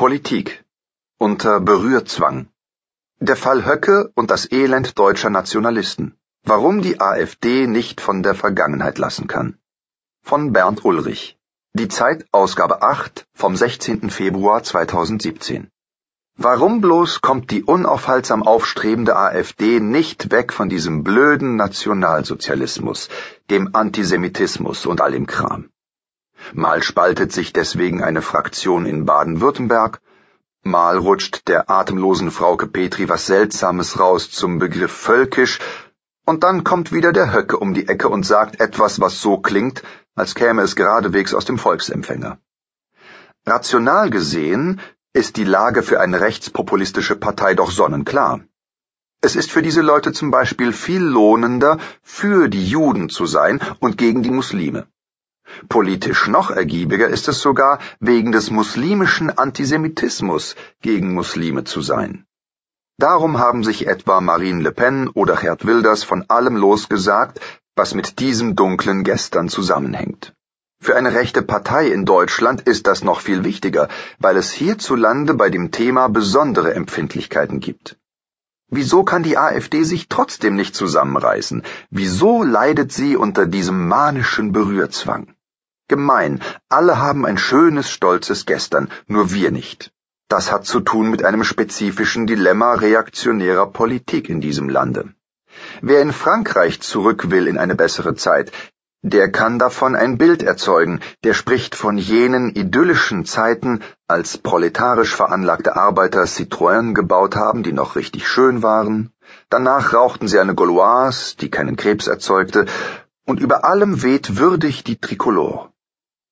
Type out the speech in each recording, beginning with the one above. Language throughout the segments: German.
Politik unter Berührzwang. Der Fall Höcke und das Elend deutscher Nationalisten. Warum die AfD nicht von der Vergangenheit lassen kann. Von Bernd Ulrich. Die Zeit Ausgabe 8 vom 16. Februar 2017. Warum bloß kommt die unaufhaltsam aufstrebende AfD nicht weg von diesem blöden Nationalsozialismus, dem Antisemitismus und all dem Kram? Mal spaltet sich deswegen eine Fraktion in Baden-Württemberg, mal rutscht der atemlosen Frauke Petri was Seltsames raus zum Begriff völkisch, und dann kommt wieder der Höcke um die Ecke und sagt etwas, was so klingt, als käme es geradewegs aus dem Volksempfänger. Rational gesehen ist die Lage für eine rechtspopulistische Partei doch sonnenklar. Es ist für diese Leute zum Beispiel viel lohnender, für die Juden zu sein und gegen die Muslime. Politisch noch ergiebiger ist es sogar, wegen des muslimischen Antisemitismus gegen Muslime zu sein. Darum haben sich etwa Marine Le Pen oder Gerd Wilders von allem losgesagt, was mit diesem dunklen Gestern zusammenhängt. Für eine rechte Partei in Deutschland ist das noch viel wichtiger, weil es hierzulande bei dem Thema besondere Empfindlichkeiten gibt. Wieso kann die AfD sich trotzdem nicht zusammenreißen? Wieso leidet sie unter diesem manischen Berührzwang? Gemein, alle haben ein schönes, stolzes Gestern, nur wir nicht. Das hat zu tun mit einem spezifischen Dilemma reaktionärer Politik in diesem Lande. Wer in Frankreich zurück will in eine bessere Zeit, der kann davon ein Bild erzeugen, der spricht von jenen idyllischen Zeiten, als proletarisch veranlagte Arbeiter Citroën gebaut haben, die noch richtig schön waren, danach rauchten sie eine Gauloise, die keinen Krebs erzeugte, und über allem weht würdig die Tricolore.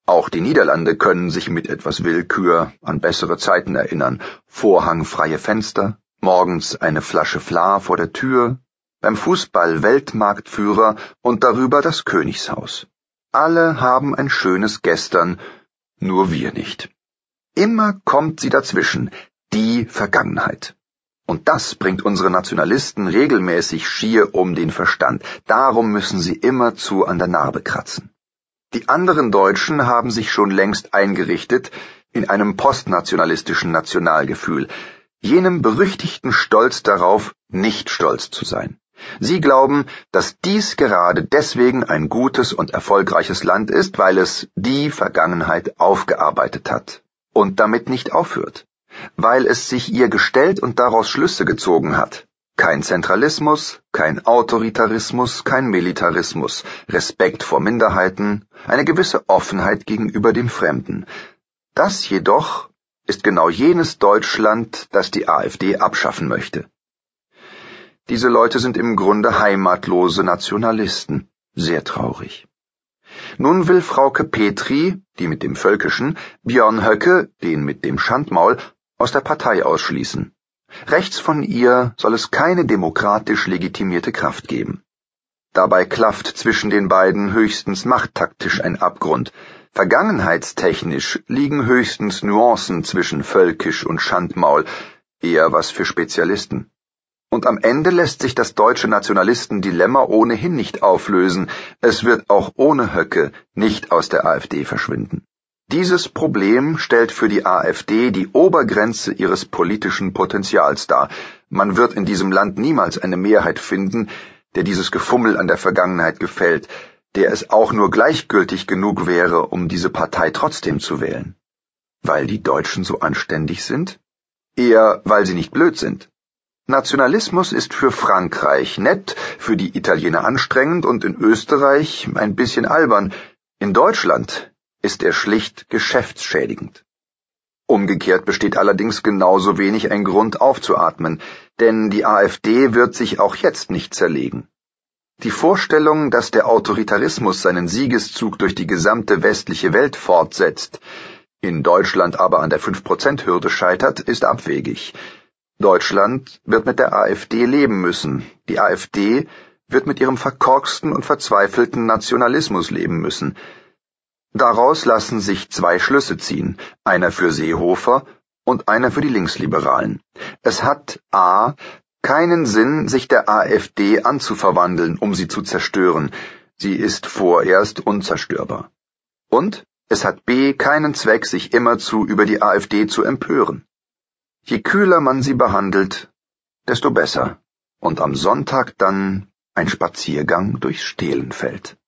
Auch die Niederlande können sich mit etwas Willkür an bessere Zeiten erinnern. Vorhangfreie Fenster, morgens eine Flasche Fla vor der Tür, beim Fußball Weltmarktführer und darüber das Königshaus. Alle haben ein schönes Gestern, nur wir nicht. Immer kommt sie dazwischen, die Vergangenheit. Und das bringt unsere Nationalisten regelmäßig schier um den Verstand. Darum müssen sie immerzu an der Narbe kratzen. Die anderen Deutschen haben sich schon längst eingerichtet in einem postnationalistischen Nationalgefühl, jenem berüchtigten Stolz darauf, nicht stolz zu sein. Sie glauben, dass dies gerade deswegen ein gutes und erfolgreiches Land ist, weil es die Vergangenheit aufgearbeitet hat und damit nicht aufhört, weil es sich ihr gestellt und daraus Schlüsse gezogen hat, kein Zentralismus, kein Autoritarismus, kein Militarismus, Respekt vor Minderheiten, eine gewisse Offenheit gegenüber dem Fremden. Das jedoch ist genau jenes Deutschland, das die AfD abschaffen möchte. Diese Leute sind im Grunde heimatlose Nationalisten. Sehr traurig. Nun will Frauke Petri, die mit dem Völkischen, Björn Höcke, den mit dem Schandmaul, aus der Partei ausschließen. Rechts von ihr soll es keine demokratisch legitimierte Kraft geben. Dabei klafft zwischen den beiden höchstens machttaktisch ein Abgrund. Vergangenheitstechnisch liegen höchstens Nuancen zwischen Völkisch und Schandmaul, eher was für Spezialisten. Und am Ende lässt sich das deutsche Nationalistendilemma ohnehin nicht auflösen, es wird auch ohne Höcke nicht aus der AfD verschwinden. Dieses Problem stellt für die AfD die Obergrenze ihres politischen Potenzials dar. Man wird in diesem Land niemals eine Mehrheit finden, der dieses Gefummel an der Vergangenheit gefällt, der es auch nur gleichgültig genug wäre, um diese Partei trotzdem zu wählen. Weil die Deutschen so anständig sind? Eher, weil sie nicht blöd sind. Nationalismus ist für Frankreich nett, für die Italiener anstrengend und in Österreich ein bisschen albern. In Deutschland ist er schlicht geschäftsschädigend. Umgekehrt besteht allerdings genauso wenig ein Grund aufzuatmen, denn die AfD wird sich auch jetzt nicht zerlegen. Die Vorstellung, dass der Autoritarismus seinen Siegeszug durch die gesamte westliche Welt fortsetzt, in Deutschland aber an der 5%-Hürde scheitert, ist abwegig. Deutschland wird mit der AfD leben müssen. Die AfD wird mit ihrem verkorksten und verzweifelten Nationalismus leben müssen. Daraus lassen sich zwei Schlüsse ziehen, einer für Seehofer und einer für die Linksliberalen. Es hat a. keinen Sinn, sich der AfD anzuverwandeln, um sie zu zerstören. Sie ist vorerst unzerstörbar. Und Es hat B keinen Zweck, sich immerzu über die AfD zu empören. Je kühler man sie behandelt, desto besser. Und am Sonntag dann ein Spaziergang durchs Stehlenfeld.